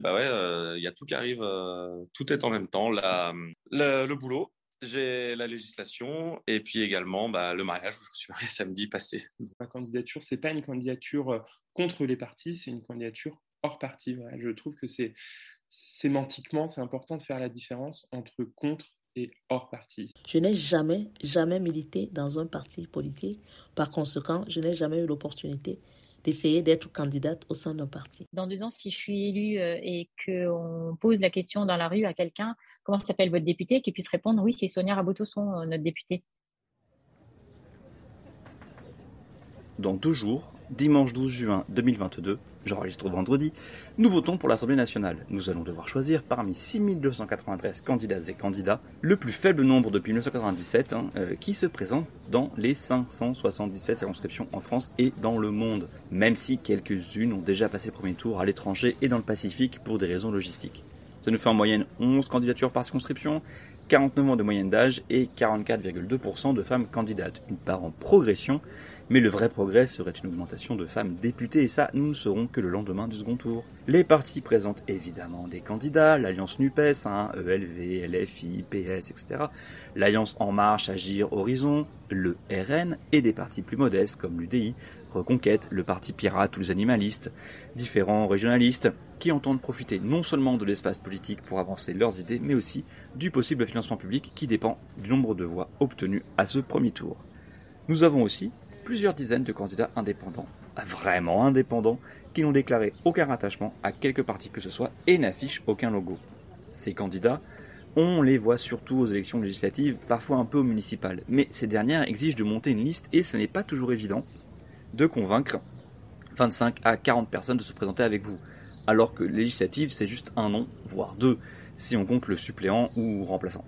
bah ouais, il euh, y a tout qui arrive, euh, tout est en même temps. La, le boulot, j'ai la législation et puis également bah, le mariage. Je suis marié samedi passé. Ma candidature, c'est pas une candidature euh, contre les partis, c'est une candidature hors parti. Je trouve que c'est sémantiquement, c'est important de faire la différence entre contre et hors parti. Je n'ai jamais, jamais milité dans un parti politique. Par conséquent, je n'ai jamais eu l'opportunité d'essayer d'être candidate au sein d'un parti. Dans deux ans, si je suis élue euh, et qu'on pose la question dans la rue à quelqu'un, comment s'appelle votre député, qu'il puisse répondre oui, c'est Sonia Rabotosson, euh, notre députée. Dans deux jours, dimanche 12 juin 2022, j'enregistre vendredi, nous votons pour l'Assemblée nationale. Nous allons devoir choisir parmi 6293 candidates et candidats le plus faible nombre depuis 1997 hein, euh, qui se présente dans les 577 circonscriptions en France et dans le monde, même si quelques-unes ont déjà passé le premier tour à l'étranger et dans le Pacifique pour des raisons logistiques. Ça nous fait en moyenne 11 candidatures par circonscription, 49 ans de moyenne d'âge et 44,2% de femmes candidates, une part en progression mais le vrai progrès serait une augmentation de femmes députées, et ça, nous ne saurons que le lendemain du second tour. Les partis présentent évidemment des candidats, l'Alliance NUPES, hein, ELV, LFI, PS, etc., l'Alliance En Marche, Agir, Horizon, le RN, et des partis plus modestes comme l'UDI, Reconquête, le Parti Pirate ou les animalistes, différents régionalistes, qui entendent profiter non seulement de l'espace politique pour avancer leurs idées, mais aussi du possible financement public qui dépend du nombre de voix obtenues à ce premier tour. Nous avons aussi plusieurs dizaines de candidats indépendants, vraiment indépendants, qui n'ont déclaré aucun rattachement à quelque parti que ce soit et n'affichent aucun logo. Ces candidats, on les voit surtout aux élections législatives, parfois un peu aux municipales, mais ces dernières exigent de monter une liste et ce n'est pas toujours évident de convaincre 25 à 40 personnes de se présenter avec vous. Alors que législative, c'est juste un nom, voire deux, si on compte le suppléant ou remplaçant.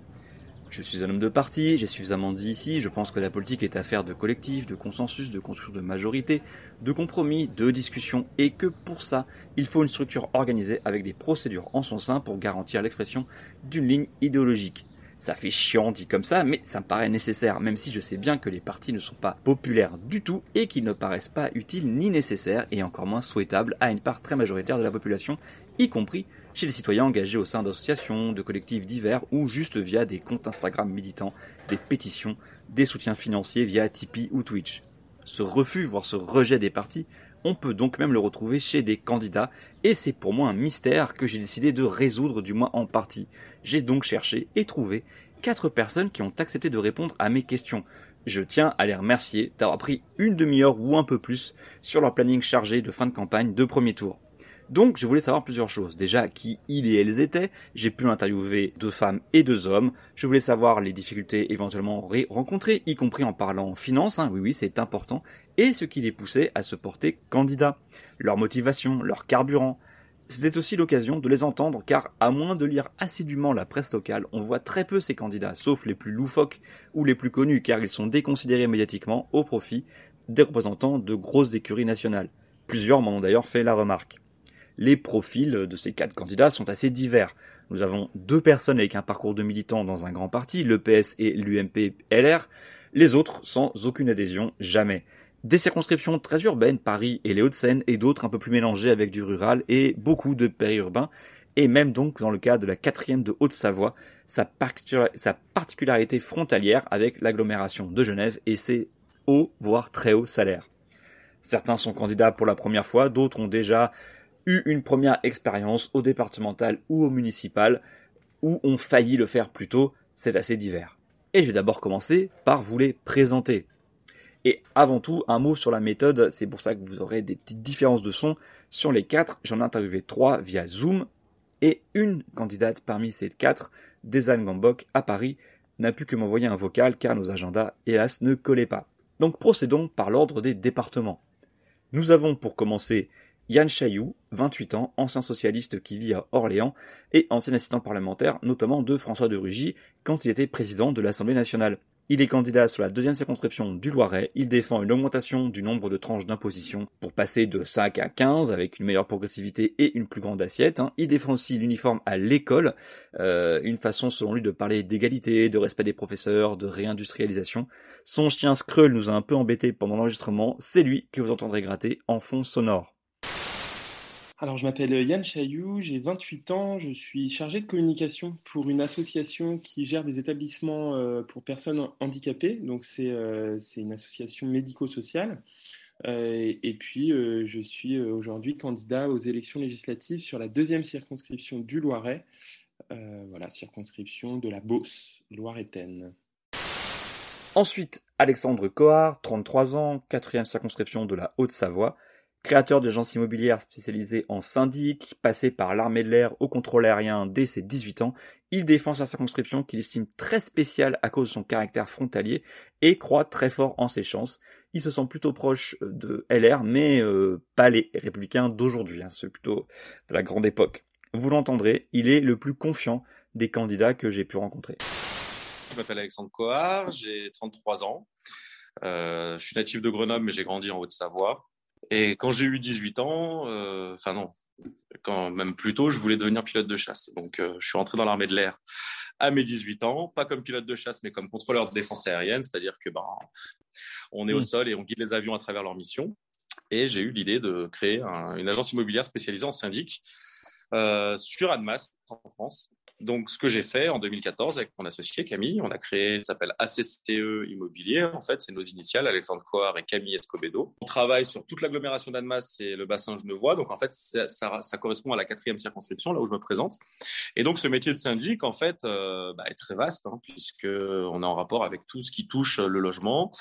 Je suis un homme de parti, j'ai suffisamment dit ici, je pense que la politique est affaire de collectif, de consensus, de construction de majorité, de compromis, de discussion, et que pour ça, il faut une structure organisée avec des procédures en son sein pour garantir l'expression d'une ligne idéologique. Ça fait chiant dit comme ça, mais ça me paraît nécessaire, même si je sais bien que les partis ne sont pas populaires du tout et qu'ils ne paraissent pas utiles ni nécessaires et encore moins souhaitables à une part très majoritaire de la population, y compris chez les citoyens engagés au sein d'associations, de collectifs divers ou juste via des comptes Instagram militants, des pétitions, des soutiens financiers via Tipeee ou Twitch. Ce refus, voire ce rejet des partis, on peut donc même le retrouver chez des candidats, et c'est pour moi un mystère que j'ai décidé de résoudre du moins en partie. J'ai donc cherché et trouvé quatre personnes qui ont accepté de répondre à mes questions. Je tiens à les remercier d'avoir pris une demi-heure ou un peu plus sur leur planning chargé de fin de campagne de premier tour. Donc je voulais savoir plusieurs choses. Déjà qui ils et elles étaient. J'ai pu interviewer deux femmes et deux hommes. Je voulais savoir les difficultés éventuellement rencontrées, y compris en parlant finance. Hein. Oui oui c'est important. Et ce qui les poussait à se porter candidat. Leur motivation, leur carburant. C'était aussi l'occasion de les entendre car à moins de lire assidûment la presse locale, on voit très peu ces candidats, sauf les plus loufoques ou les plus connus car ils sont déconsidérés médiatiquement au profit des représentants de grosses écuries nationales. Plusieurs m'en ont d'ailleurs fait la remarque les profils de ces quatre candidats sont assez divers. Nous avons deux personnes avec un parcours de militant dans un grand parti, le PS et l'UMP LR, les autres sans aucune adhésion, jamais. Des circonscriptions très urbaines, Paris et les Hauts-de-Seine, et d'autres un peu plus mélangées avec du rural et beaucoup de périurbains, et même donc dans le cas de la quatrième de Haute-Savoie, sa, particularité frontalière avec l'agglomération de Genève et ses hauts, voire très hauts salaires. Certains sont candidats pour la première fois, d'autres ont déjà eu une première expérience au départemental ou au municipal, ou ont failli le faire plus tôt, c'est assez divers. Et je vais d'abord commencer par vous les présenter. Et avant tout, un mot sur la méthode, c'est pour ça que vous aurez des petites différences de son. Sur les quatre, j'en ai interviewé trois via Zoom, et une candidate parmi ces quatre, Desan Gambok, à Paris, n'a pu que m'envoyer un vocal car nos agendas, hélas, ne collaient pas. Donc procédons par l'ordre des départements. Nous avons pour commencer Yann Chailloux, 28 ans, ancien socialiste qui vit à Orléans et ancien assistant parlementaire, notamment de François de Rugy, quand il était président de l'Assemblée nationale. Il est candidat sur la deuxième circonscription du Loiret. Il défend une augmentation du nombre de tranches d'imposition pour passer de 5 à 15 avec une meilleure progressivité et une plus grande assiette. Hein. Il défend aussi l'uniforme à l'école, euh, une façon selon lui de parler d'égalité, de respect des professeurs, de réindustrialisation. Son chien Skrull nous a un peu embêté pendant l'enregistrement. C'est lui que vous entendrez gratter en fond sonore. Alors, je m'appelle Yann Chailloux, j'ai 28 ans, je suis chargé de communication pour une association qui gère des établissements euh, pour personnes handicapées. Donc, c'est euh, une association médico-sociale. Euh, et puis, je suis aujourd'hui candidat aux élections législatives sur la deuxième circonscription du Loiret. voilà, circonscription de la Beauce, Loiretaine. Ensuite, Alexandre Coard, 33 ans, quatrième circonscription de la Haute-Savoie. Créateur d'agence immobilière spécialisée en syndic, passé par l'armée de l'air au contrôle aérien dès ses 18 ans, il défend sa circonscription qu'il estime très spéciale à cause de son caractère frontalier et croit très fort en ses chances. Il se sent plutôt proche de LR, mais euh, pas les républicains d'aujourd'hui, hein, c'est plutôt de la grande époque. Vous l'entendrez, il est le plus confiant des candidats que j'ai pu rencontrer. Je m'appelle Alexandre Coard, j'ai 33 ans. Euh, je suis natif de Grenoble, mais j'ai grandi en Haute-Savoie. Et quand j'ai eu 18 ans, euh, enfin non, quand même plus tôt, je voulais devenir pilote de chasse. Donc, euh, je suis rentré dans l'armée de l'air à mes 18 ans, pas comme pilote de chasse, mais comme contrôleur de défense aérienne, c'est-à-dire que ben, on est au mm. sol et on guide les avions à travers leur mission. Et j'ai eu l'idée de créer une agence immobilière spécialisée en syndic euh, sur Admas en France. Donc, ce que j'ai fait en 2014 avec mon associé Camille, on a créé, ça s'appelle ACCE Immobilier. En fait, c'est nos initiales, Alexandre Coar et Camille Escobedo. On travaille sur toute l'agglomération d'Annemasse et le bassin genevois. Donc, en fait, ça, ça, correspond à la quatrième circonscription, là où je me présente. Et donc, ce métier de syndic, en fait, euh, bah, est très vaste, hein, puisqu'on est en rapport avec tout ce qui touche le logement.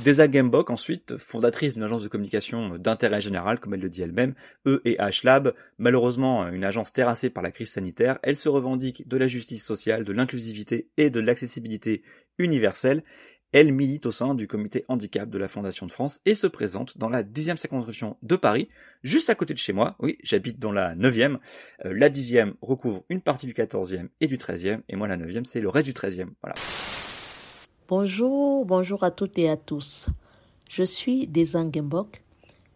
Desa Gembok, ensuite, fondatrice d'une agence de communication d'intérêt général, comme elle le dit elle-même, E et H Lab, malheureusement une agence terrassée par la crise sanitaire, elle se revendique de la justice sociale, de l'inclusivité et de l'accessibilité universelle. Elle milite au sein du comité handicap de la Fondation de France et se présente dans la dixième circonscription de Paris, juste à côté de chez moi. Oui, j'habite dans la neuvième. Euh, la dixième recouvre une partie du quatorzième et du treizième, et moi la neuvième c'est le reste du treizième. Voilà. Bonjour, bonjour à toutes et à tous. Je suis Desan Gembok,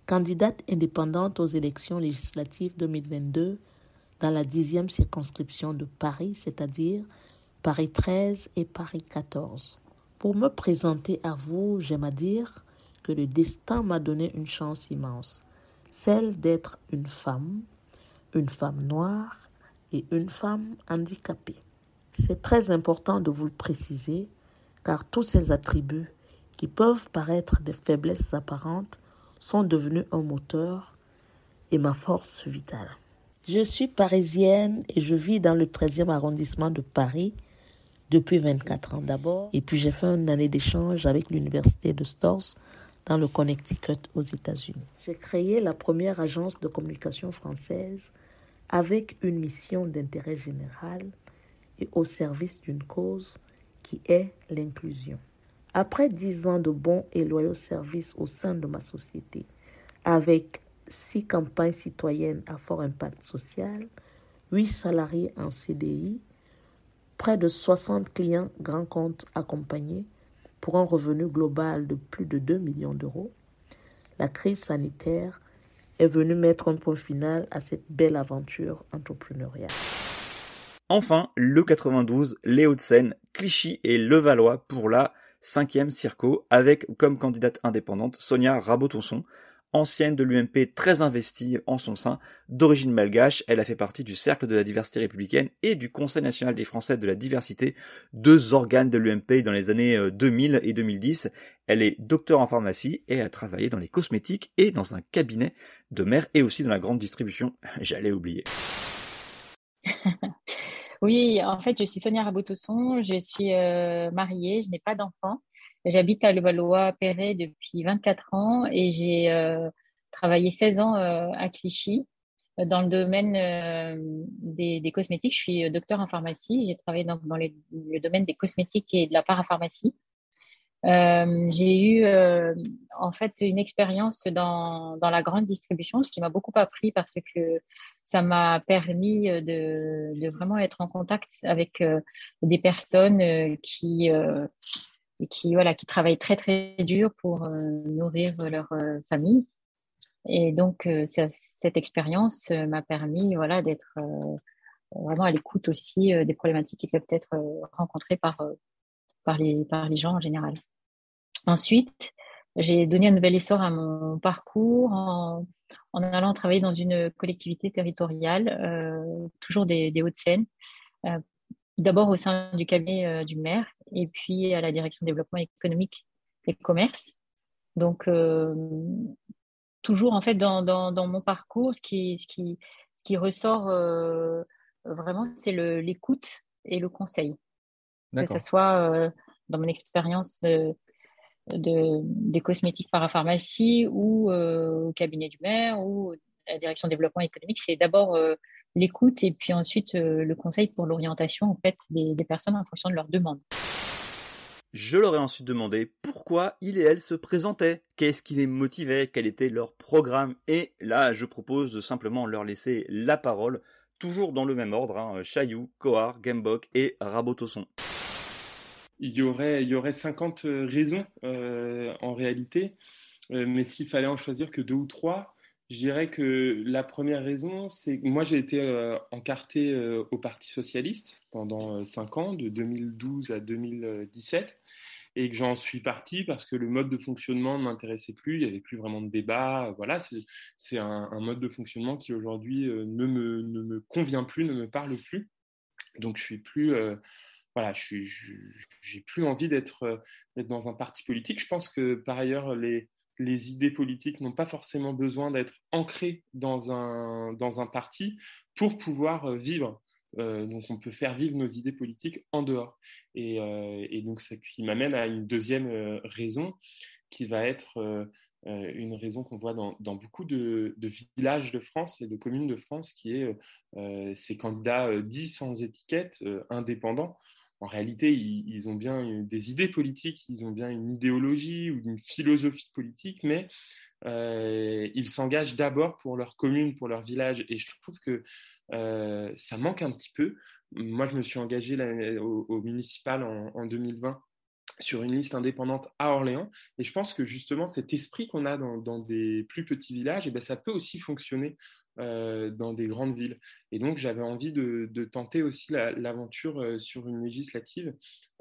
candidate indépendante aux élections législatives 2022 dans la dixième circonscription de Paris, c'est-à-dire Paris 13 et Paris 14. Pour me présenter à vous, j'aime à dire que le destin m'a donné une chance immense, celle d'être une femme, une femme noire et une femme handicapée. C'est très important de vous le préciser car tous ces attributs qui peuvent paraître des faiblesses apparentes sont devenus un moteur et ma force vitale. Je suis parisienne et je vis dans le 13e arrondissement de Paris depuis 24 ans d'abord. Et puis j'ai fait une année d'échange avec l'université de Stors dans le Connecticut aux États-Unis. J'ai créé la première agence de communication française avec une mission d'intérêt général et au service d'une cause qui est l'inclusion. Après dix ans de bons et loyaux services au sein de ma société, avec six campagnes citoyennes à fort impact social, huit salariés en CDI, près de 60 clients grands comptes accompagnés pour un revenu global de plus de 2 millions d'euros, la crise sanitaire est venue mettre un point final à cette belle aventure entrepreneuriale. Enfin, le 92, les Hauts-de-Seine, Clichy et Levallois pour la cinquième circo, avec comme candidate indépendante Sonia Rabotonson, ancienne de l'UMP très investie en son sein, d'origine malgache, elle a fait partie du Cercle de la diversité républicaine et du Conseil national des Français de la diversité, deux organes de l'UMP dans les années 2000 euh, et 2010. Elle est docteur en pharmacie et a travaillé dans les cosmétiques et dans un cabinet de maire et aussi dans la grande distribution. J'allais oublier. Oui, en fait, je suis Sonia Rabotosson, je suis euh, mariée, je n'ai pas d'enfant. J'habite à Levallois-Perret depuis 24 ans et j'ai euh, travaillé 16 ans euh, à Clichy dans le domaine des, cosmétiques. Je suis docteur en pharmacie. J'ai travaillé dans, le domaine des cosmétiques et de la parapharmacie. Euh, j'ai eu euh, en fait une expérience dans, dans la grande distribution, ce qui m'a beaucoup appris parce que ça m'a permis de, vraiment être en contact avec euh, des personnes qui, qui, voilà, qui travaillent très très dur pour nourrir leur famille. Et donc cette expérience m'a permis voilà, d'être vraiment à l'écoute aussi des problématiques qui peuvent être rencontrées par par les, par les gens en général. Ensuite, j'ai donné un nouvel essor à mon parcours en, en allant travailler dans une collectivité territoriale, euh, toujours des, des Hauts-de-Seine, euh, d'abord au sein du cabinet euh, du maire et puis à la direction développement économique et commerce. Donc, toujours en fait dans, dans, dans, mon parcours, ce qui, ce qui, ce qui ressort vraiment, c'est l'écoute et le conseil que ce soit dans mon expérience de, de, des cosmétiques parapharmacie ou euh, au cabinet du maire ou à la direction développement économique, c'est d'abord euh, l'écoute et puis ensuite le conseil pour l'orientation en fait des, personnes en fonction de leurs demandes. Je leur ai ensuite demandé pourquoi ils et elles se présentaient, qu'est-ce qui les motivait, quel était leur programme, et là je propose de simplement leur laisser la parole, toujours dans le même ordre, hein, Chaillou, Coar, Gambok et Rabotosson il y aurait, il y aurait 50 euh, raisons euh, en réalité, euh, mais s'il fallait en choisir que deux ou trois, je dirais que la première raison, c'est que moi j'ai été euh, encarté au Parti socialiste pendant cinq ans, de 2012 à 2017, et que j'en suis parti parce que le mode de fonctionnement ne m'intéressait plus, il n'y avait plus vraiment de débat. Voilà, c'est un, un, mode de fonctionnement qui aujourd'hui ne me, ne, me, convient plus, ne me parle plus. Donc je suis plus voilà, je n'ai plus envie euh, d'être dans un parti politique. Je pense que par ailleurs, les, idées politiques n'ont pas forcément besoin d'être ancrées dans un, parti pour pouvoir euh, vivre. Euh, donc on peut faire vivre nos idées politiques en dehors. Et, donc c'est ce qui m'amène à une deuxième raison qui va être une raison qu'on voit dans, dans beaucoup de, de, villages de France et de communes de France qui est ces candidats dits sans étiquette, indépendants, en réalité, ils, ont bien des idées politiques, ils ont bien une idéologie ou une philosophie politique, mais euh, ils s'engagent d'abord pour leur commune, pour leur village. Et je trouve que euh, ça manque un petit peu. Moi, je me suis engagé au, municipal en, en 2020 sur une liste indépendante à Orléans. Et je pense que justement, cet esprit qu'on a dans, des plus petits villages, eh bien, ça peut aussi fonctionner euh, dans des grandes villes. Et donc, j'avais envie de, tenter aussi l'aventure la, euh, sur une législative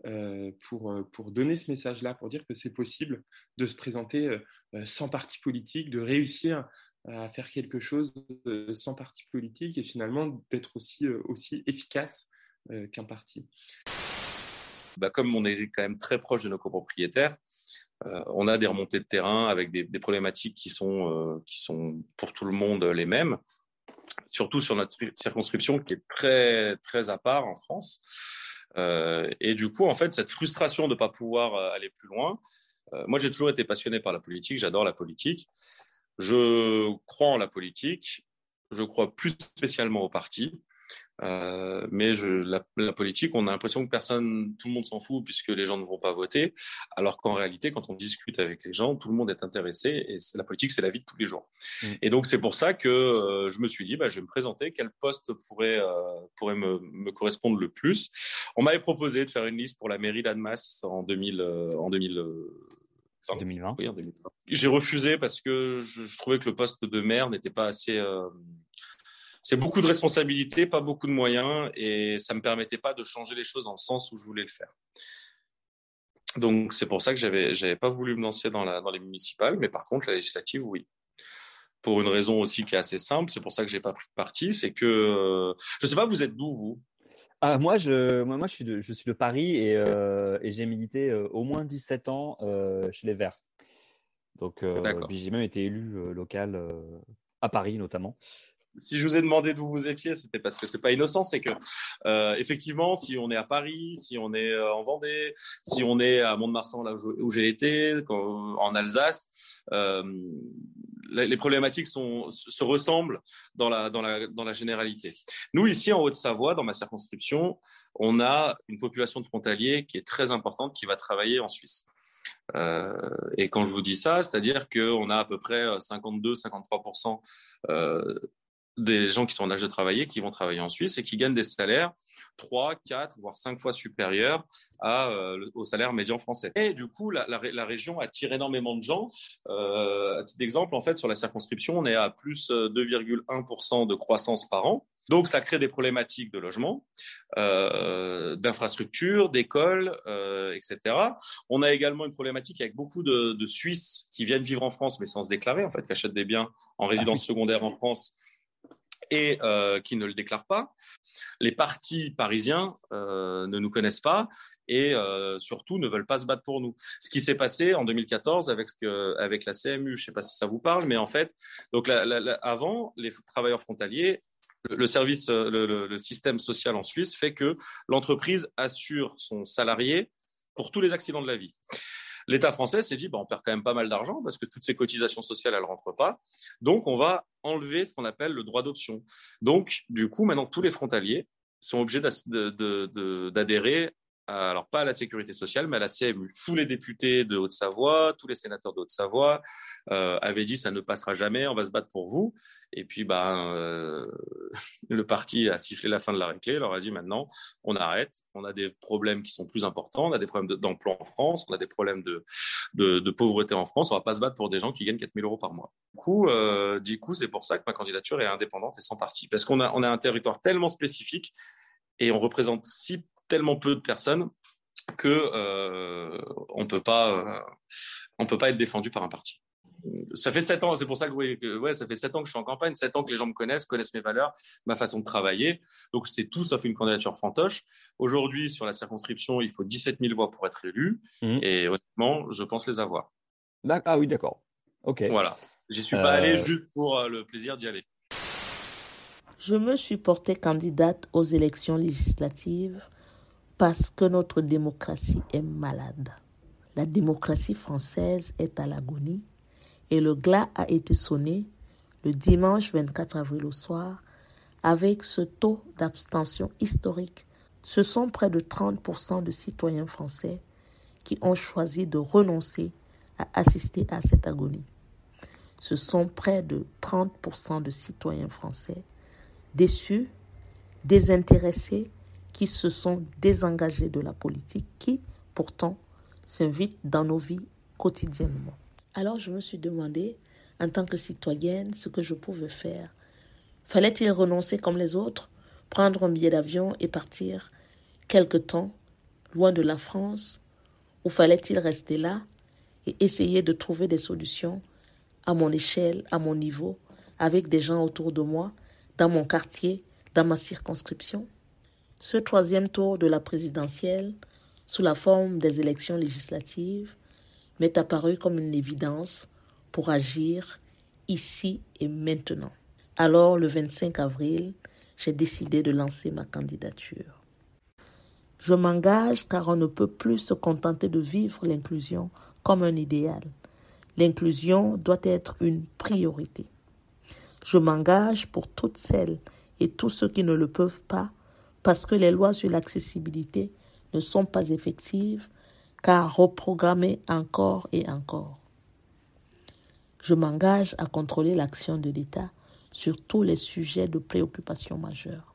euh, pour, pour donner ce message-là, pour dire que c'est possible de se présenter sans parti politique, de réussir à faire quelque chose sans parti politique et finalement d'être aussi, aussi efficace qu'un parti. Bah, comme on est quand même très proche de nos copropriétaires, on a des remontées de terrain avec des, problématiques qui sont, euh, qui sont pour tout le monde les mêmes, surtout sur notre circonscription qui est très, très à part en France. Euh, et du coup, en fait, cette frustration de ne pas pouvoir euh, aller plus loin, euh, moi j'ai toujours été passionné par la politique, j'adore la politique. Je crois en la politique, je crois plus spécialement au parti. Euh, mais je, la, la, politique, on a l'impression que personne, tout le monde s'en fout puisque les gens ne vont pas voter, alors qu'en réalité, quand on discute avec les gens, tout le monde est intéressé et la politique, c'est la vie de tous les jours. Mmh. Et donc c'est pour ça que euh, je me suis dit, bah, je vais me présenter, quel poste pourrait euh, pourrait me, me, correspondre le plus. On m'avait proposé de faire une liste pour la mairie d'Annemasse en 2000 euh, en 2000 Enfin, 2020. Oui, en 2020. J'ai refusé parce que je, je, trouvais que le poste de maire n'était pas assez euh, c'est beaucoup de responsabilités, pas beaucoup de moyens, et ça me permettait pas de changer les choses dans le sens où je voulais le faire. Donc c'est pour ça que j'avais j'avais pas voulu me lancer dans la dans les municipales, mais par contre la législative oui. Pour une raison aussi qui est assez simple, c'est pour ça que j'ai pas pris de parti, c'est que euh, je sais pas vous êtes d'où vous? Ah, moi, je, moi, moi, je suis de, je suis de Paris et, euh, et j'ai milité euh, au moins 17 ans euh, chez les Verts. Donc, j'ai même été élu local à Paris notamment si je vous ai demandé d'où vous étiez, c'était parce que c'est pas innocent, c'est que euh, effectivement, si on est à Paris, si on est euh, en Vendée, si on est à Mont-de-Marsan là où j'ai été, en Alsace, euh, les problématiques se ressemblent dans la généralité. Nous, ici en Haute-Savoie, dans ma circonscription, on a une population de frontaliers qui est très importante, qui va travailler en Suisse. et quand je vous dis ça, c'est-à-dire qu'on a à peu près 52-53% des gens qui sont en âge de travailler, qui vont travailler en Suisse et qui gagnent des salaires 3, 4, voire 5 fois supérieurs à, euh, au salaire médian français. Et du coup, la, la, la région attire énormément de gens. Euh, à titre d'exemple, en fait, sur la circonscription, on est à plus 2,1% euh, de croissance par an. Donc, ça crée des problématiques de logement, euh, d'infrastructures, d'écoles, euh, etc. On a également une problématique avec beaucoup de, de, Suisses qui viennent vivre en France, mais sans se déclarer, en fait, qui achètent des biens en résidence ah secondaire en France et euh, qui ne le déclarent pas. Les partis parisiens euh, ne nous connaissent pas et euh, surtout ne veulent pas se battre pour nous. Ce qui s'est passé en 2014 avec, avec la CMU, je ne sais pas si ça vous parle, mais en fait, donc avant, les travailleurs frontaliers le service, le, le, système social en Suisse fait que l'entreprise assure son salarié pour tous les accidents de la vie. L'État français s'est dit, bah, on perd quand même pas mal d'argent parce que toutes ces cotisations sociales, elles ne rentrent pas. Donc, on va enlever ce qu'on appelle le droit d'option. Donc, du coup, maintenant, tous les frontaliers sont obligés d'adhérer alors pas à la sécurité sociale, mais à la CMU. Tous les députés de Haute-Savoie, tous les sénateurs de Haute-Savoie euh, avaient dit ça ne passera jamais, on va se battre pour vous. Et puis, ben, euh, le parti a sifflé la fin de la réclé, leur a dit maintenant, on arrête, on a des problèmes qui sont plus importants, on a des problèmes d'emploi en France, on a des problèmes de, de, de, pauvreté en France, on va pas se battre pour des gens qui gagnent 4000 euros par mois. Du coup, euh, du coup c'est pour ça que ma candidature est indépendante et sans parti, parce qu'on a, on a un territoire tellement spécifique et on représente si tellement peu de personnes que euh, on peut pas euh, on peut pas être défendu par un parti. Ça fait sept ans, c'est pour ça que, ouais, ça fait sept ans que je suis en campagne, sept ans que les gens me connaissent, connaissent mes valeurs, ma façon de travailler. Donc c'est tout sauf une candidature fantoche. Aujourd'hui, sur la circonscription, il faut 17 000 voix pour être élu, mmh. et honnêtement, je pense les avoir. Ah oui, d'accord. Ok. Voilà. J'y suis pas allé euh. juste pour le plaisir d'y aller. Je me suis portée candidate aux élections législatives parce que notre démocratie est malade. La démocratie française est à l'agonie et le glas a été sonné le dimanche 24 avril au soir avec ce taux d'abstention historique. Ce sont près de 30% de citoyens français qui ont choisi de renoncer à assister à cette agonie. Ce sont près de 30% de citoyens français déçus, désintéressés qui se sont désengagés de la politique, qui pourtant s'invitent dans nos vies quotidiennement. Alors je me suis demandé, en tant que citoyenne, ce que je pouvais faire. Fallait-il renoncer comme les autres, prendre un billet d'avion et partir quelque temps, loin de la France, ou fallait-il rester là et essayer de trouver des solutions à mon échelle, à mon niveau, avec des gens autour de moi, dans mon quartier, dans ma circonscription? Ce troisième tour de la présidentielle, sous la forme des élections législatives, m'est apparu comme une évidence pour agir ici et maintenant. Alors, le 25 avril, j'ai décidé de lancer ma candidature. Je m'engage car on ne peut plus se contenter de vivre l'inclusion comme un idéal. L'inclusion doit être une priorité. Je m'engage pour toutes celles et tous ceux qui ne le peuvent pas parce que les lois sur l'accessibilité ne sont pas effectives car reprogrammées encore et encore. Je m'engage à contrôler l'action de l'État sur tous les sujets de préoccupation majeure.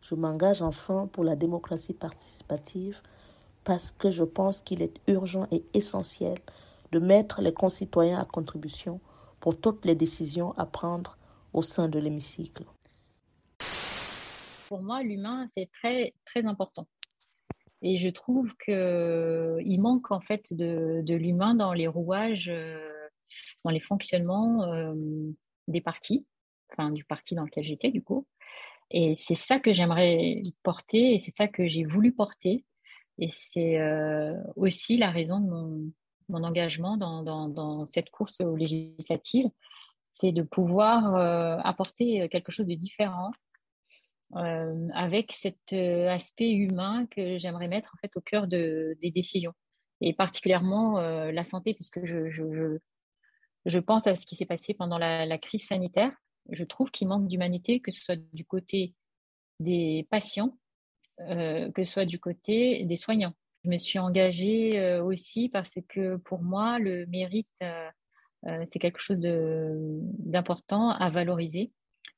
Je m'engage enfin pour la démocratie participative parce que je pense qu'il est urgent et essentiel de mettre les concitoyens à contribution pour toutes les décisions à prendre au sein de l'hémicycle pour moi, l'humain, c'est très, très important. Et je trouve qu'il manque en fait de, l'humain dans les rouages, euh, dans les fonctionnements euh, des partis, enfin du parti dans lequel j'étais du coup. Et c'est ça que j'aimerais porter et c'est ça que j'ai voulu porter. Et c'est euh, aussi la raison de mon, engagement dans, cette course législative, c'est de pouvoir apporter quelque chose de différent euh, avec cet euh, aspect humain que j'aimerais mettre en fait au cœur de, des décisions et particulièrement euh, la santé puisque je, je, je, pense à ce qui s'est passé pendant la, la, crise sanitaire. Je trouve qu'il manque d'humanité, que ce soit du côté des patients, que ce soit du côté des soignants. Je me suis engagée aussi parce que pour moi, le mérite, c'est quelque chose d'important à valoriser.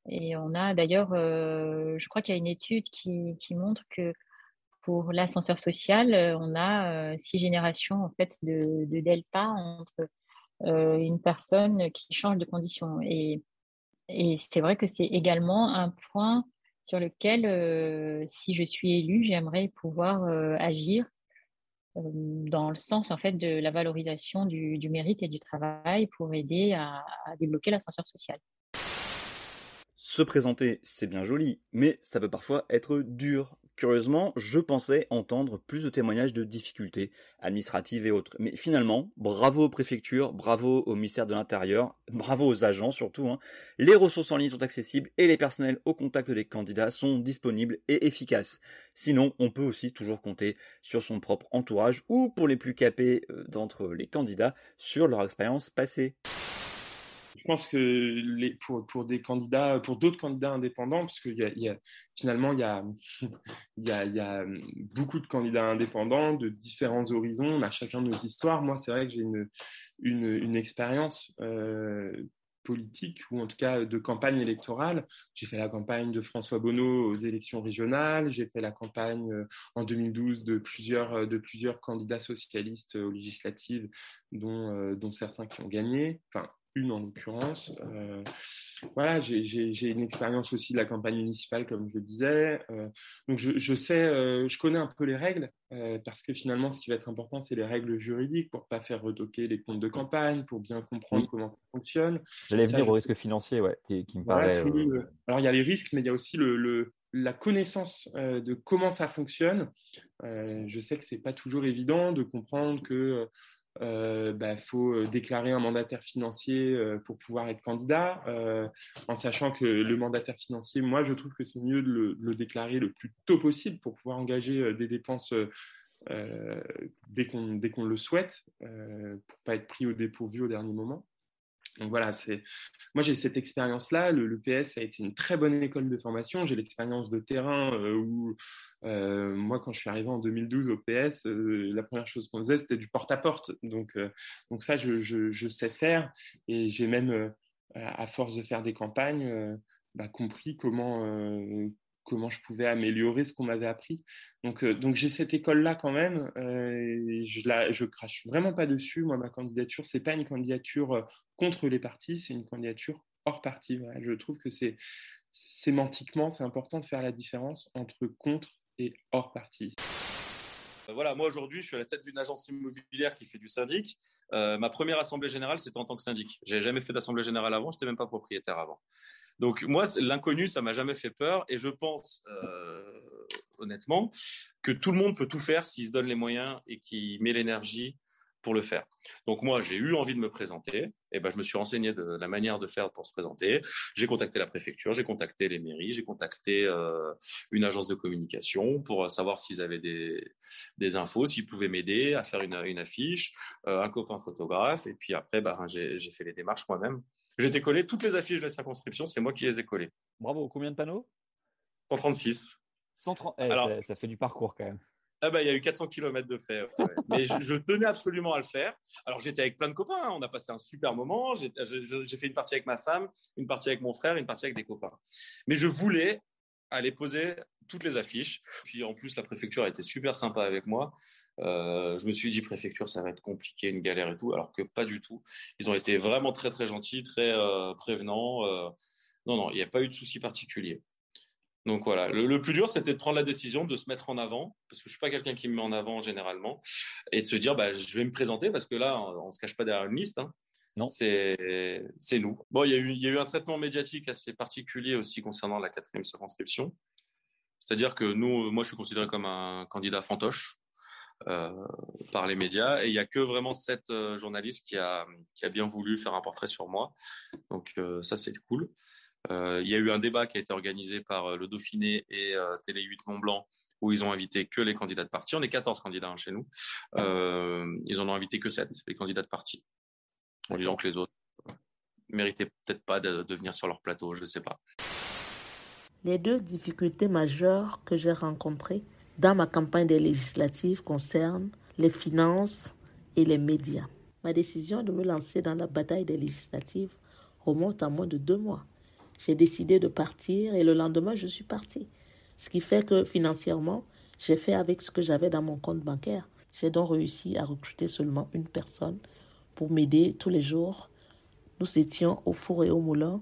Et on a d'ailleurs, je crois qu'il y a une étude qui, montre que pour l'ascenseur social, on a six générations en fait de, de delta entre une personne qui change de condition. Et, c'est vrai que c'est également un point sur lequel, si je suis élue, j'aimerais pouvoir agir dans le sens en fait de la valorisation du, mérite et du travail pour aider à débloquer l'ascenseur social. Se présenter, c'est bien joli, mais ça peut parfois être dur. Curieusement, je pensais entendre plus de témoignages de difficultés administratives et autres. Mais finalement, bravo aux préfectures, bravo au ministère de l'Intérieur, bravo aux agents surtout. Hein. Les ressources en ligne sont accessibles et les personnels au contact des candidats sont disponibles et efficaces. Sinon, on peut aussi toujours compter sur son propre entourage ou pour les plus capés euh, d'entre les candidats sur leur expérience passée. Je pense que pour, des candidats, pour d'autres candidats indépendants, parce que finalement, il y a, a beaucoup de candidats indépendants de différents horizons, on a chacun nos histoires. Moi, c'est vrai que j'ai une, expérience euh, politique ou en tout cas de campagne électorale. J'ai fait la campagne de François Bonneau aux élections régionales, j'ai fait la campagne euh, en 2012 de plusieurs, euh, de plusieurs candidats socialistes aux législatives, dont, certains qui ont gagné. Une en l'occurrence. Euh, voilà, j'ai une expérience aussi de la campagne municipale, comme je le disais. Euh, donc, je, je sais, euh, je connais un peu les règles, parce que finalement, ce qui va être important, c'est les règles juridiques pour pas faire retoquer les comptes de campagne, pour bien comprendre comment ça fonctionne. J'allais venir au risque financier, ouais, qui, qui me paraît. Euh, alors, il y a les risques, mais il y a aussi le, le la connaissance euh, de comment ça fonctionne. je sais que c'est pas toujours évident de comprendre que il euh, bah, faut euh, déclarer un mandataire financier euh, pour pouvoir être candidat, en sachant que le mandataire financier, moi, je trouve que c'est mieux de le, déclarer le plus tôt possible pour pouvoir engager des dépenses dès qu'on le souhaite, pour pas être pris au dépourvu au dernier moment. Donc voilà, moi j'ai cette expérience-là. Le, PS a été une très bonne école de formation. J'ai l'expérience de terrain où euh, moi, quand je suis arrivé en 2012 au PS, euh, la première chose qu'on faisait, c'était du porte-à-porte. Donc, euh, donc ça, je, sais faire. Et j'ai même, à force de faire des campagnes, bah, compris comment, comment je pouvais améliorer ce qu'on m'avait appris. Donc, donc j'ai cette école-là quand même. Je la, je crache vraiment pas dessus. Moi, ma candidature, c'est pas une candidature contre les partis, c'est une candidature hors parti. Je trouve que c'est sémantiquement, c'est important de faire la différence entre contre et hors partie. Euh, voilà, moi aujourd'hui, je suis à la tête d'une agence immobilière qui fait du syndic. Euh, ma première assemblée générale, c'était en tant que syndic. J'avais jamais fait d'assemblée générale avant, je n'étais même pas propriétaire avant. Donc moi, l'inconnu, ça m'a jamais fait peur, et je pense euh, honnêtement que tout le monde peut tout faire s'il se donne les moyens et qu'il met l'énergie pour le faire. Donc moi, j'ai eu envie de me présenter. Et ben, je me suis renseigné de la manière de faire pour se présenter. J'ai contacté la préfecture, j'ai contacté les mairies, j'ai contacté euh, une agence de communication pour savoir s'ils avaient des, des infos, s'ils pouvaient m'aider à faire une, une affiche, euh, un copain photographe. Et puis après, ben, j'ai fait les démarches moi-même. J'ai décollé toutes les affiches de la circonscription, c'est moi qui les ai collées. Bravo. Combien de panneaux? 136. 130. Eh, Alors, ça, ça fait du parcours quand même. Ah bah, il y a eu 400 km de fait. Ouais. Mais je, tenais absolument à le faire. Alors, j'étais avec plein de copains. Hein. On a passé un super moment. J'ai fait une partie avec ma femme, une partie avec mon frère, une partie avec des copains. Mais je voulais aller poser toutes les affiches. Puis en plus, la préfecture a été super sympa avec moi. Euh, je me suis dit, préfecture, ça va être compliqué, une galère et tout. Alors que pas du tout. Ils ont été vraiment très, très gentils, très euh, prévenants. Euh, non, non, il n'y a pas eu de souci particulier. Donc voilà, le, le plus dur, c'était de prendre la décision de se mettre en avant, parce que je suis pas quelqu'un qui me met en avant généralement, et de se dire, bah, je vais me présenter, parce que là, on, on se cache pas derrière une liste. Hein. Non. C'est, c'est nous. Bon, il y, a eu, il y a eu un traitement médiatique assez particulier aussi concernant la quatrième circonscription. C'est-à-dire que nous, moi, je suis considéré comme un candidat fantoche euh, par les médias, et il y a que vraiment sept euh, journalistes qui a, qui a bien voulu faire un portrait sur moi. Donc euh, ça, c'est cool. Euh, il y a eu un débat qui a été organisé par euh, le Dauphiné et euh, Télé 8 Mont Blanc où ils ont invité que les candidats de parti. On est 14 candidats hein, chez nous. Euh, ils en ont invité que 7, les candidats de parti. En disant que les autres méritaient peut-être pas de, de, venir sur leur plateau, je ne sais pas. Les deux difficultés majeures que j'ai rencontrées dans ma campagne des législatives concerne les finances et les médias. Ma décision de me lancer dans la bataille des législatives remonte à moins de deux mois. J'ai décidé de partir et le lendemain, je suis parti. Ce qui fait que financièrement, j'ai fait avec ce que j'avais dans mon compte bancaire. J'ai donc réussi à recruter seulement une personne pour m'aider tous les jours. Nous étions au four et au moulin,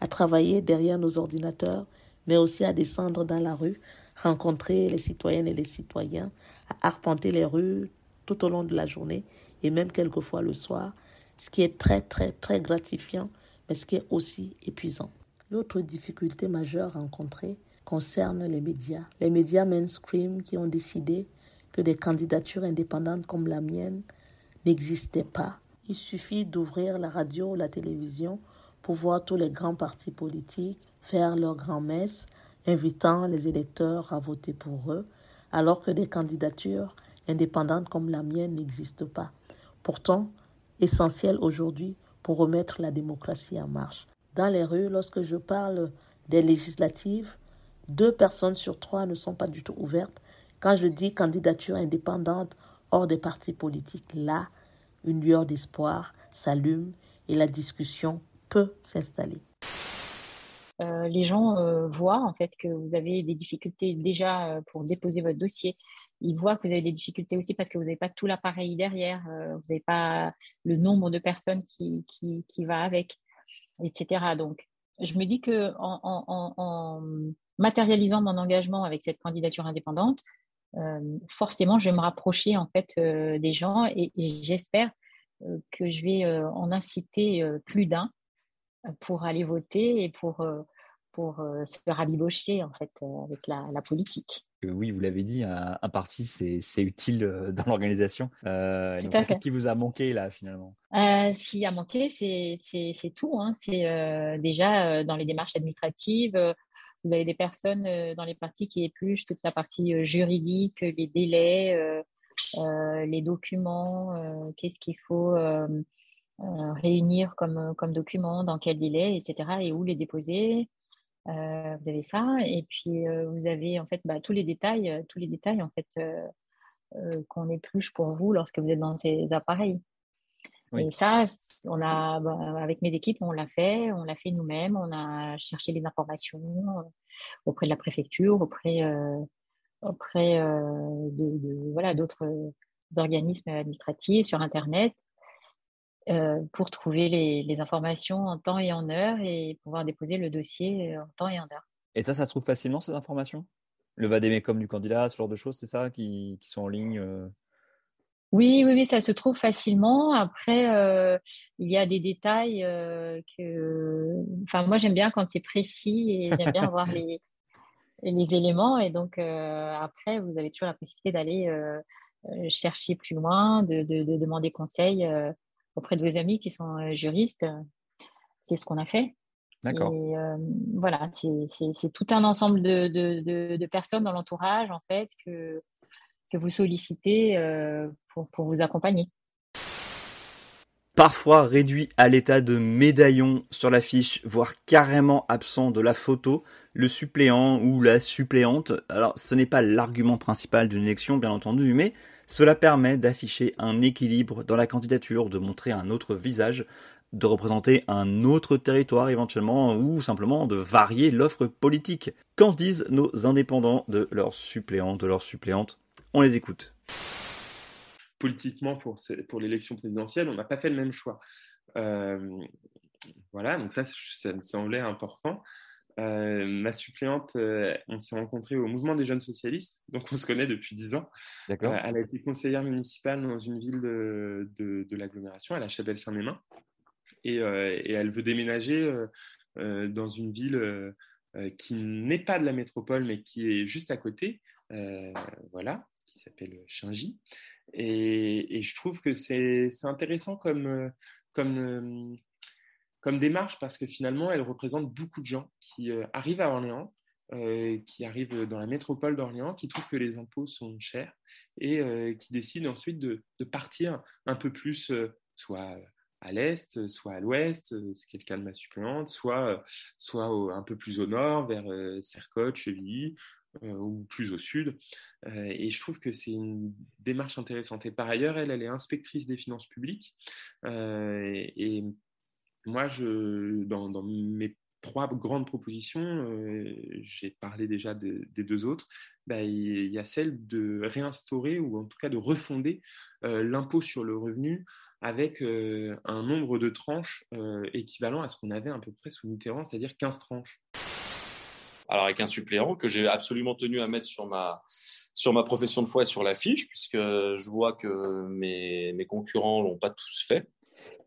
à travailler derrière nos ordinateurs, mais aussi à descendre dans la rue, rencontrer les citoyennes et les citoyens, à arpenter les rues tout au long de la journée et même quelquefois le soir, ce qui est très très très gratifiant, mais ce qui est aussi épuisant. L'autre difficulté majeure rencontrée concerne les médias. Les médias mainstream qui ont décidé que des candidatures indépendantes comme la mienne n'existaient pas. Il suffit d'ouvrir la radio ou la télévision pour voir tous les grands partis politiques faire leur grand-messe, invitant les électeurs à voter pour eux, alors que des candidatures indépendantes comme la mienne n'existent pas. Pourtant, essentiel aujourd'hui pour remettre la démocratie en marche. Dans les rues, lorsque je parle des législatives, deux personnes sur trois ne sont pas du tout ouvertes. Quand je dis candidature indépendante hors des partis politiques, là, une lueur d'espoir s'allume et la discussion peut s'installer. Euh, les gens euh, voient en fait que vous avez des difficultés déjà euh, pour déposer votre dossier. Ils voient que vous avez des difficultés aussi parce que vous n'avez pas tout l'appareil derrière, vous n'avez pas le nombre de personnes qui, qui, qui, va avec, etc. Donc, je me dis que en, matérialisant mon engagement avec cette candidature indépendante, forcément, je vais me rapprocher en fait des gens et j'espère que je vais en inciter plus d'un pour aller voter et pour, euh, pour euh, se rabibocher en fait euh, avec la, la politique. Oui, vous l'avez dit, un, parti, c'est utile dans l'organisation. Qu'est-ce qui vous a manqué là finalement? Ce qui a manqué, c'est tout. Hein. C'est déjà dans les démarches administratives, vous avez des personnes dans les partis qui épluchent toute la partie juridique, les délais, les documents, qu'est-ce qu'il faut euh, réunir comme, euh, comme document, dans quel délai, etc. et où les déposer. Euh, vous avez ça. Et puis, vous avez en fait bah, tous les détails, tous les détails en fait qu'on épluche pour vous lorsque vous êtes dans ces appareils. Et ça, on a, bah, avec mes équipes, on l'a fait, on l'a fait nous-mêmes, on a cherché les informations auprès de la préfecture, auprès, auprès de, voilà d'autres organismes administratifs sur Internet. Euh, pour trouver les, informations en temps et en heure et pouvoir déposer le dossier euh, en temps et en heure. Et ça, ça se trouve facilement, ces informations? Le vadémécom du candidat, ce genre de choses, c'est ça qui, sont en ligne euh? Oui, oui, oui, ça se trouve facilement. Après, il y a des détails que. Enfin, moi, j'aime bien quand c'est précis et j'aime bien avoir les, les éléments. Et donc, après, vous avez toujours la possibilité d'aller chercher plus loin, de, de, de demander conseil auprès de vos amis qui sont euh, juristes. Euh, c'est ce qu'on a fait. D'accord. Et euh, voilà, c'est tout un ensemble de, de, personnes dans l'entourage, en fait, que, que vous sollicitez pour, pour vous accompagner parfois réduit à l'état de médaillon sur l'affiche, voire carrément absent de la photo, le suppléant ou la suppléante. Alors ce n'est pas l'argument principal d'une élection bien entendu, mais cela permet d'afficher un équilibre dans la candidature, de montrer un autre visage, de représenter un autre territoire éventuellement, ou simplement de varier l'offre politique. Qu'en disent nos indépendants de leurs suppléants, de leurs suppléantes? On les écoute. Politiquement, pour, pour l'élection présidentielle, on n'a pas fait le même choix. Euh, voilà, donc ça, ça me semblait important. Euh, ma suppléante, euh, on s'est rencontrés au mouvement des jeunes socialistes, donc on se connaît depuis 10 ans. Euh, elle a été conseillère municipale dans une ville de, de, l'agglomération, à la Chapelle-Saint-Mémin, et, et, elle veut déménager dans une ville qui n'est pas de la métropole, mais qui est juste à côté, voilà, qui s'appelle Chingy. Et, et, je trouve que c'est intéressant comme, comme comme démarche parce que finalement, elle représente beaucoup de gens qui euh, arrivent à Orléans, euh, qui arrivent dans la métropole d'Orléans, qui trouvent que les impôts sont chers et euh, qui décident ensuite de, partir un peu plus, soit à l'est, soit à l'ouest, ce qui est le cas de ma suppléante, soit, soit un peu plus au nord, vers Sercotte, Chevilly, ou plus au sud. et je trouve que c'est une démarche intéressante. Et par ailleurs, elle, elle est inspectrice des finances publiques. et, moi, je, dans, mes trois grandes propositions, euh, j'ai parlé déjà des deux autres, bah, il y a celle de réinstaurer ou en tout cas de refonder euh, l'impôt sur le revenu avec euh, un nombre de tranches équivalent à ce qu'on avait à peu près sous Mitterrand, c'est-à-dire 15 tranches. Alors avec un suppléant que j'ai absolument tenu à mettre sur ma, sur ma profession de foi et sur l'affiche, puisque je vois que mes, mes concurrents l'ont pas tous fait.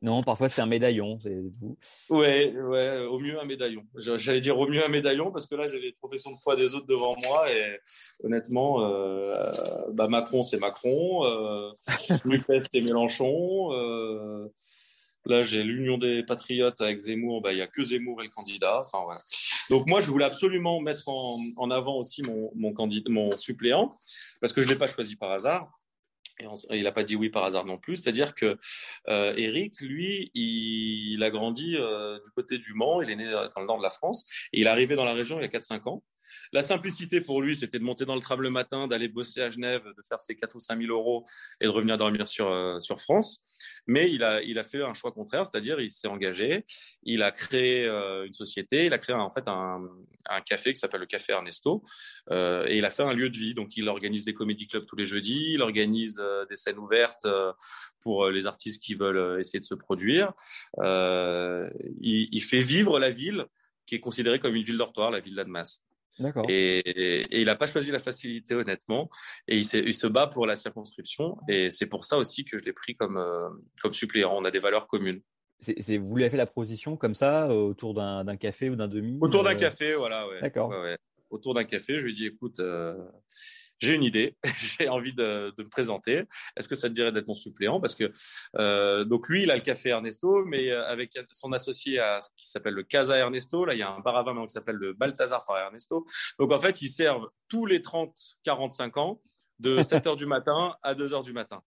Non, parfois c'est un médaillon, c'est vous. Ouais, ouais, au mieux un médaillon. J'allais dire au mieux un médaillon parce que là j'ai les professions de foi des autres devant moi et honnêtement, euh, bah, Macron c'est Macron, euh, c'est Mélenchon. Euh, là j'ai l'Union des Patriotes avec Zemmour, bah, il n'y a que Zemmour et le candidat. Enfin voilà. Donc moi je voulais absolument mettre en, en avant aussi mon, mon, candidat, mon suppléant parce que je ne l'ai pas choisi par hasard. Et il n'a pas dit oui par hasard non plus. C'est-à-dire que euh, Eric, lui, il, a grandi euh, du côté du Mans, il est né dans le nord de la France, et il est arrivé dans la région il y a 4-5 ans. La simplicité pour lui, c'était de monter dans le tram le matin, d'aller bosser à Genève, de faire ses 4 ou 5 000 euros et de revenir dormir sur, euh, sur France. Mais il a, il a fait un choix contraire, c'est-à-dire il s'est engagé, il a créé euh, une société, il a créé en fait un, un café qui s'appelle le Café Ernesto, euh, et il a fait un lieu de vie. Donc il organise des comédie clubs tous les jeudis, il organise des scènes ouvertes pour les artistes qui veulent essayer de se produire. Il, il, fait vivre la ville qui est considérée comme une ville dortoir, la ville d'Annemasse. Et, il n'a pas choisi la facilité, honnêtement. Et il, il, se bat pour la circonscription. Et c'est pour ça aussi que je l'ai pris comme, euh, comme suppléant. On a des valeurs communes. C'est, vous lui avez fait la proposition comme ça, euh, autour d'un, café ou d'un demi Autour d'un euh, café, voilà. Ouais. D'accord. Ouais, Autour d'un café, je lui ai dit écoute, j'ai une idée, j'ai envie de, me présenter. Est-ce que ça te dirait d'être mon suppléant? Parce que euh, donc lui, il a le café Ernesto, mais euh, avec son associé à ce qui s'appelle le Casa Ernesto, là il y a un bar à vin qui s'appelle le Balthazar par Ernesto. Donc en fait, ils servent tous les 30-45 ans de 7 heures du matin à 2 heures du matin.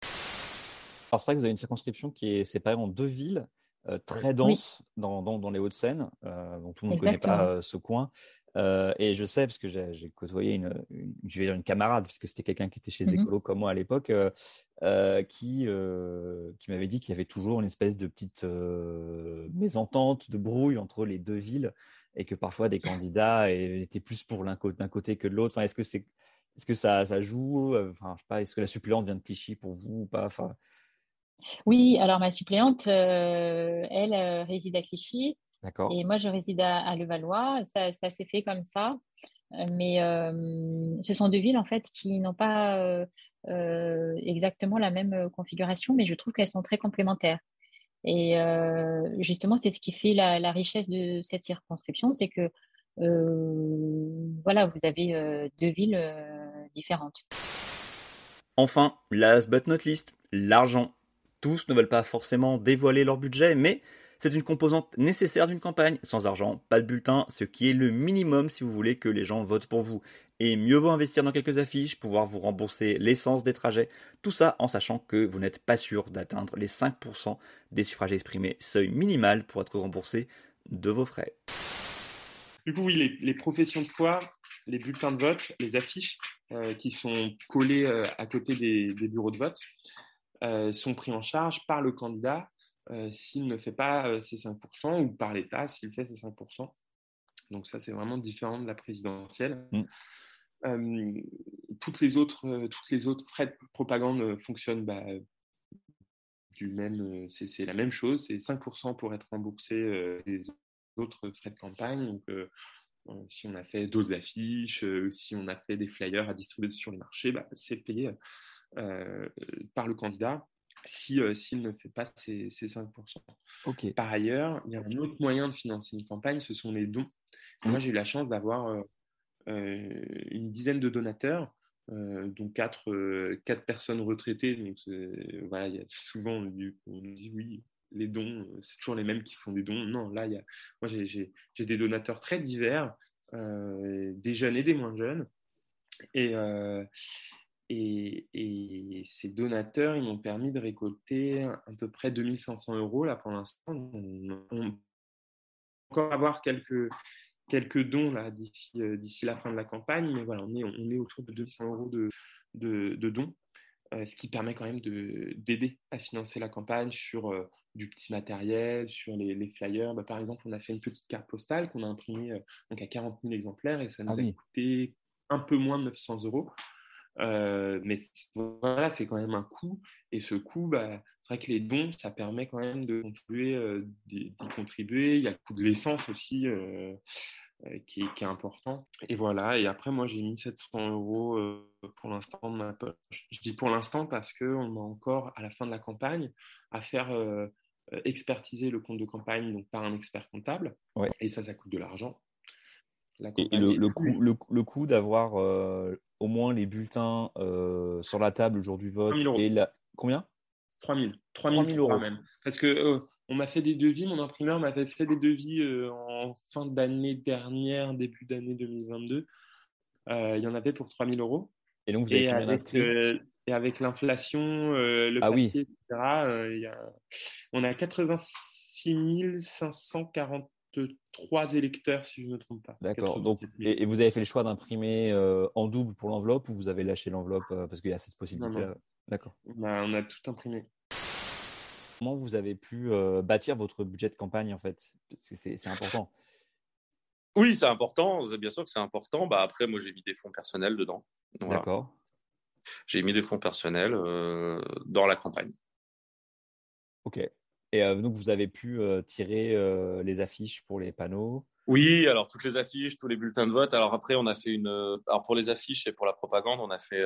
Alors c'est vrai que vous avez une circonscription qui est séparée en deux villes. Euh, très dense dans, dans, les Hauts-de-Seine, dont tout le monde ne connaît pas ce coin. Euh, et je sais, parce que j'ai côtoyé une, je vais dire une camarade, parce que c'était quelqu'un qui était chez mmh Écolo comme moi à l'époque, euh, euh, qui, qui m'avait dit qu'il y avait toujours une espèce de petite mésentente, de brouille entre les deux villes, et que parfois des candidats étaient plus pour l'un d'un côté que de l'autre. Enfin, est-ce que c'est est-ce que ça, ça joue enfin, je sais pas, Est-ce que la suppléante vient de Clichy pour vous ou pas? Enfin... Oui, alors ma suppléante, elle réside à Clichy. Et moi, je réside à, Levallois. Ça, ça s'est fait comme ça. Euh, mais euh, ce sont deux villes en fait qui n'ont pas euh, exactement la même configuration, mais je trouve qu'elles sont très complémentaires. Et justement, c'est ce qui fait la, richesse de cette circonscription, c'est que voilà, vous avez deux villes différentes. Enfin, last but not least, l'argent. Tous ne veulent pas forcément dévoiler leur budget, mais c'est une composante nécessaire d'une campagne. Sans argent, pas de bulletin, ce qui est le minimum si vous voulez que les gens votent pour vous. Et mieux vaut investir dans quelques affiches, pouvoir vous rembourser l'essence des trajets, tout ça en sachant que vous n'êtes pas sûr d'atteindre les 5% des suffrages exprimés, seuil minimal pour être remboursé de vos frais. Du coup, oui, les, professions de foi, les bulletins de vote, les affiches euh, qui sont collées euh, à côté des, bureaux de vote euh, sont pris en charge par le candidat euh, s'il ne fait pas euh, ces 5% ou par l'État s'il fait ces 5%. Donc ça, c'est vraiment différent de la présidentielle. Mm. Euh, toutes, les autres, toutes les autres frais de propagande fonctionnent bah, du même, c'est la même chose, c'est 5% pour être remboursé des autres frais de campagne. Donc, si on a fait deux affiches, si on a fait des flyers à distribuer sur les marchés, bah, c'est payé par le candidat si, euh, s'il ne fait pas ces, 5%. Par ailleurs, il y a un autre moyen de financer une campagne, ce sont les dons. Mmh. Moi, j'ai eu la chance d'avoir euh, euh, une dizaine de donateurs, dont quatre, quatre, personnes retraitées. Donc, voilà, il y a souvent, on nous dit oui, les dons, c'est toujours les mêmes qui font des dons. Non, là, il y a, moi, j'ai, des donateurs très divers, des jeunes et des moins jeunes. Et, et, ces donateurs, ils m'ont permis de récolter à peu près 2500 euros là pour l'instant. On, peut encore avoir quelques, quelques dons là d'ici d'ici la fin de la campagne, mais voilà, on est, on est autour de 200 euros de, de, de dons. ce qui permet quand même d'aider à financer la campagne sur du petit matériel, sur les, les flyers. Bah, par exemple, on a fait une petite carte postale qu'on a imprimée donc à 40 000 exemplaires et ça nous ah a coûté un peu moins de 900 euros. Euh, mais voilà, c'est quand même un coût. Et ce coût, bah, c'est vrai que les dons, ça permet quand même de contribuer, euh, d'y contribuer. Il y a le coût de l'essence aussi euh, qui, est, qui, est, important. Et voilà. Et après, moi, j'ai mis 700 euros pour l'instant de ma poche. Je dis pour l'instant parce qu'on a encore, à la fin de la campagne, à faire expertiser le compte de campagne donc par un expert comptable. Et ça, ça coûte de l'argent. Et, le, le, coût, le, le coût d'avoir au moins les bulletins euh, sur la table le jour du vote. Et la... Combien? 3 000. 3 000, euros même. Parce que euh, on m'a fait des devis, mon imprimeur m'avait fait des devis euh, en fin d'année dernière, début d'année 2022. il y en avait pour 3 000 euros. Et donc, vous avez et avec, et avec l'inflation, le ah papier, etc., y a... on a 86 540 trois électeurs, si je ne me trompe pas. D'accord. Donc, et, vous avez fait le choix d'imprimer euh, en double pour l'enveloppe ou vous avez lâché l'enveloppe euh, parce qu'il y a cette possibilité D'accord. Bah, on a tout imprimé. Comment vous avez pu euh, bâtir votre budget de campagne en fait? C'est important. Oui, c'est important. Bien sûr que c'est important. Bah, après, moi, j'ai mis des fonds personnels dedans. D'accord. J'ai mis des fonds personnels dans la campagne. Ok. Et euh, donc, vous avez pu euh, tirer euh, les affiches pour les panneaux oui, alors toutes les affiches, tous les bulletins de vote. Alors après, on a fait une. Alors pour les affiches et pour la propagande, on a fait.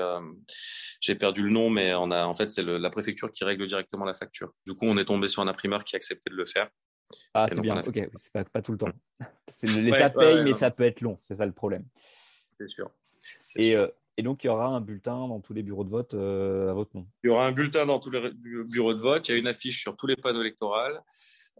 J'ai perdu le nom, mais on a. En fait, c'est la préfecture qui règle directement la facture. Du coup, on est tombé sur un imprimeur qui acceptait de le faire. Ah, c'est bien. Ok, c'est pas, pas, tout le temps. L'État paye, mais ça peut être long. C'est ça le problème. C'est sûr. Et, sûr. Et donc, il y aura un bulletin dans tous les bureaux de vote euh, à votre nom. Il y aura un bulletin dans tous les bureaux de vote. Il y a une affiche sur tous les panneaux électoraux.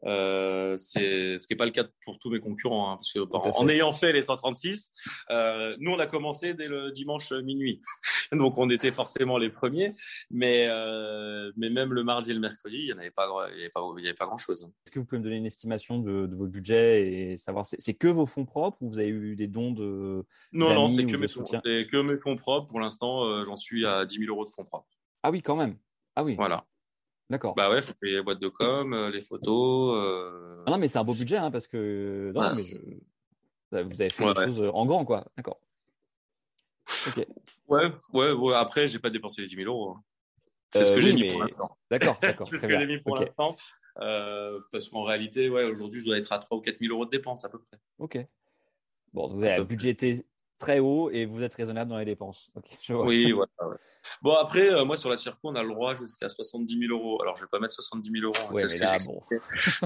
Euh, c'est ce qui n'est pas le cas pour tous mes concurrents, hein, parce que en, ayant fait les 136, euh, nous on a commencé dès le dimanche minuit, donc on était forcément les premiers, mais euh, mais même le mardi et le mercredi, il n'y avait pas, il y avait pas, il y avait pas grand chose. Est-ce que vous pouvez me donner une estimation de, de votre budget et savoir c'est que vos fonds propres ou vous avez eu des dons de Non non, c'est que mes fonds, que mes fonds propres. Pour l'instant, euh, j'en suis à 10 000 euros de fonds propres. Ah oui, quand même. Ah oui. Voilà. D'accord. Bah ouais, faut payer les boîtes de com, euh, les photos. Euh. Ah non, mais c'est un beau budget, hein, parce que non, mais vous avez fait des choses en grand, quoi. D'accord. Ok. Ouais, ouais, ouais. Après, j'ai pas dépensé les 10 000 euros. Hein. C'est ce que j'ai mis pour l'instant. D'accord, d'accord. c'est ce que j'ai mis pour l'instant. Euh, parce qu'en réalité, ouais, aujourd'hui, je dois être à 3 ou 4 000 euros de dépenses à peu près. Ok. Bon, vous avez budgété très haut et vous êtes raisonnable dans les dépenses. Oui, voilà. Bon, après, euh, moi, sur la circo, on a le droit jusqu'à 70 000 euros. Alors, je ne vais pas mettre 70 000 euros. Hein, c'est ce que là, bon.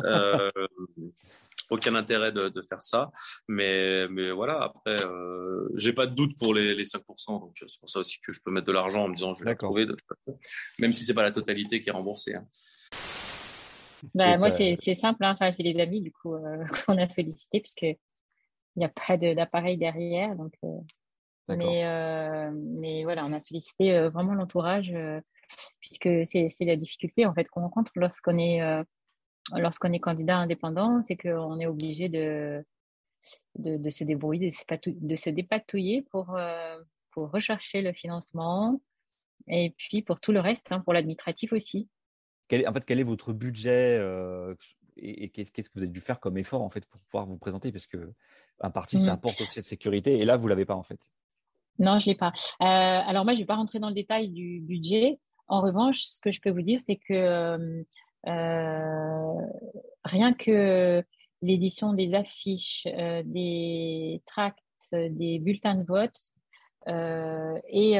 euh, aucun intérêt de, de, faire ça. Mais, mais voilà, après, euh, j'ai pas de doute pour les, les 5%. Donc, c'est pour ça aussi que je peux mettre de l'argent en me disant, je vais la trouver. De... Même si c'est pas la totalité qui est remboursée. Hein. Bah, moi, c'est simple. Hein. Enfin, c'est les amis, du coup, euh, qu'on a sollicité, puisque il n'y a pas d'appareil derrière. Donc, euh, mais, euh, mais voilà, on a sollicité euh, vraiment l'entourage puisque c'est la difficulté en fait qu'on rencontre lorsqu'on est lorsqu'on est candidat indépendant, c'est qu'on est obligé de, de, de, se débrouiller, de se, dépatouiller pour, pour rechercher le financement et puis pour tout le reste, hein, pour l'administratif aussi. Quel, en fait, quel est votre budget et, qu'est-ce que vous avez dû faire comme effort en fait pour pouvoir vous présenter? Parce que un parti, ça mmh. apporte aussi cette sécurité. Et là, vous l'avez pas en fait. Non, je l'ai pas. Euh, alors moi, je vais pas rentrer dans le détail du budget. En revanche, ce que je peux vous dire, c'est que euh, rien que l'édition des affiches, euh, des tracts, des bulletins de vote et,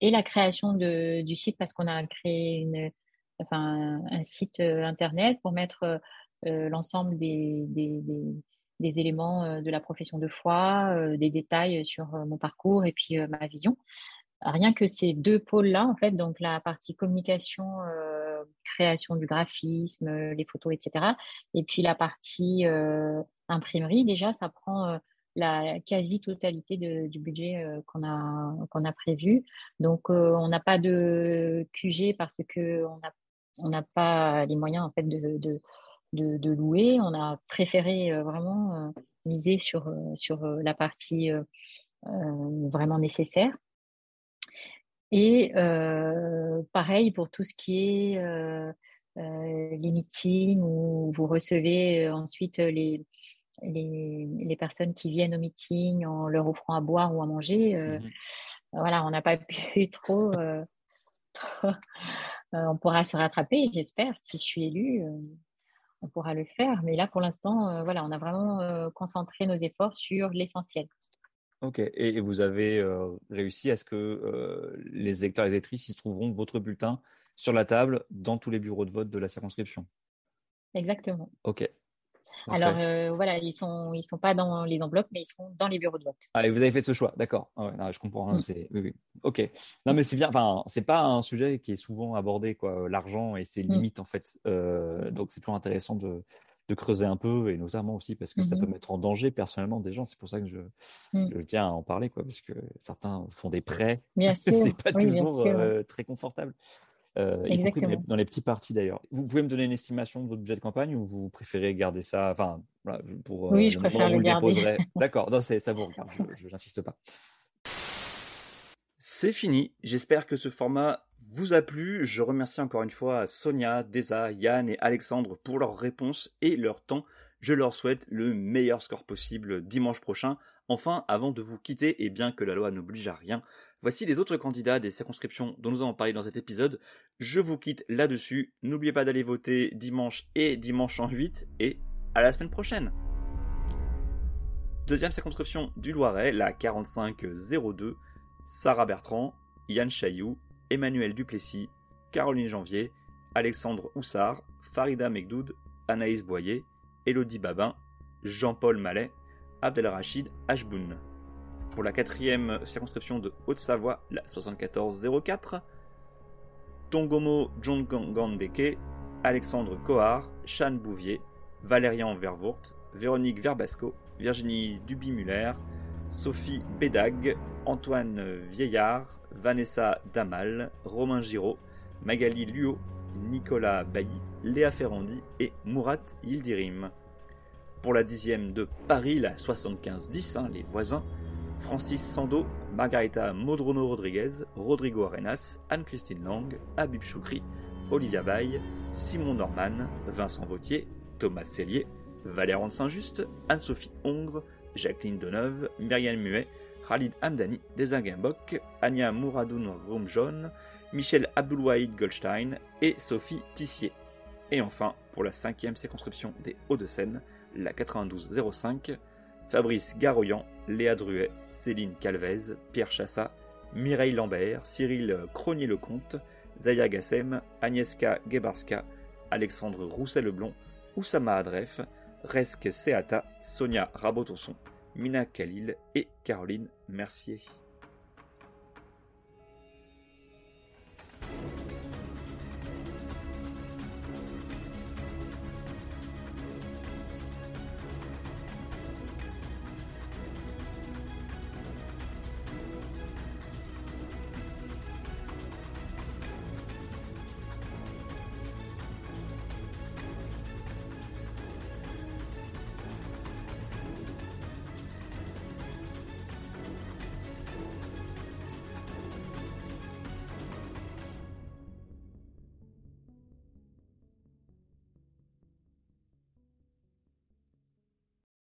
et la création de, du site, parce qu'on a créé une, enfin, un site internet pour mettre l'ensemble des, des, des éléments euh, de la profession de foi, euh, des détails sur euh, mon parcours et puis ma vision. Rien que ces deux pôles-là, en fait, donc la partie communication, création du graphisme, les photos, etc. Et puis la partie imprimerie, déjà, ça prend la quasi-totalité du budget qu'on a, qu'on a prévu. Donc, on n'a pas de QG parce qu'on n'a pas les moyens en fait de, de, louer. On a préféré euh, vraiment euh, miser sur, sur la partie vraiment nécessaire. Et pareil pour tout ce qui est les meetings où vous recevez ensuite les, les, personnes qui viennent au meeting en leur offrant à boire ou à manger. Mmh voilà, on n'a pas pu trop. on pourra se rattraper, j'espère, si je suis élue on pourra le faire. Mais là, pour l'instant, euh, voilà, on a vraiment euh, concentré nos efforts sur l'essentiel. Ok. Et, vous avez euh, réussi à ce que les électeurs et électrices trouveront votre bulletin sur la table dans tous les bureaux de vote de la circonscription? Exactement. Ok. Alors euh, voilà, ils sont ils sont pas dans les enveloppes, mais ils sont dans les bureaux de vote. Allez, vous avez fait ce choix, d'accord. Ah je comprends. Hein, mm. oui, Ok. Non, mais c'est bien. Enfin, c'est pas un sujet qui est souvent abordé, quoi. L'argent et ses mm. limites, en fait. Euh, donc, c'est toujours intéressant de, de, creuser un peu, et notamment aussi parce que ça peut mm-hmm. mettre en danger personnellement des gens. C'est pour ça que je, mm. je, tiens à en parler, quoi, parce que certains font des prêts. Bien sûr. c'est pas toujours euh, très confortable. Euh, dans les, petits partis d'ailleurs. Vous pouvez me donner une estimation de votre budget de campagne ou vous préférez garder ça Enfin, pour, euh, oui, je préfère le garder. D'accord, ça vous regarde, je n'insiste pas. C'est fini. J'espère que ce format vous a plu. Je remercie encore une fois Sonia, Deza, Yann et Alexandre pour leurs réponses et leur temps. Je leur souhaite le meilleur score possible dimanche prochain. Enfin, avant de vous quitter, et bien que la loi n'oblige à rien, Voici les autres candidats des circonscriptions dont nous avons parlé dans cet épisode. Je vous quitte là-dessus. N'oubliez pas d'aller voter dimanche et dimanche en 8 et à la semaine prochaine. Deuxième circonscription du Loiret, la 4502. Sarah Bertrand, Yann Chailloux, Emmanuel Duplessis, Caroline Janvier, Alexandre Houssard, Farida Megdoud, Anaïs Boyer, Elodie Babin, Jean-Paul Mallet, Abdelrachid Ashboun pour la quatrième circonscription de Haute-Savoie, la 7404. Tongomo Jongandeke, Alexandre Cohard, Shan Bouvier, Valérian Vervoort, Véronique Verbasco, Virginie Duby-Muller, Sophie Bédag, Antoine Vieillard, Vanessa Damal, Romain Giraud, Magali Luo, Nicolas Bailly, Léa Ferrandi et Mourat Yildirim. Pour la dixième de Paris, la 75-10, hein, les voisins, Francis Sando, Margarita Modrono Rodriguez, Rodrigo Arenas, Anne-Christine Lang, Habib Choukri, Olivia Baye, Simon Norman, Vincent Vautier, Thomas Cellier, Valère Saint-Just, Anne-Sophie Hongre, Jacqueline Deneuve, Myriam Muet, Khalid Hamdani, Dezinguimbok, Anya Mouradoun Romjon, Michel Abdoulouaïd Goldstein et Sophie Tissier. Et enfin, pour la cinquième circonscription des Hauts-de-Seine, la 9205, Fabrice Garoyan, Léa Druet, Céline Calvez, Pierre Chassa, Mireille Lambert, Cyril Cronier-Lecomte, Zaya Gassem, Agnieszka Gebarska, Alexandre Rousset-Leblond, Oussama Adref, Resk Seata, Sonia Rabotosson, Mina Khalil et Caroline Mercier.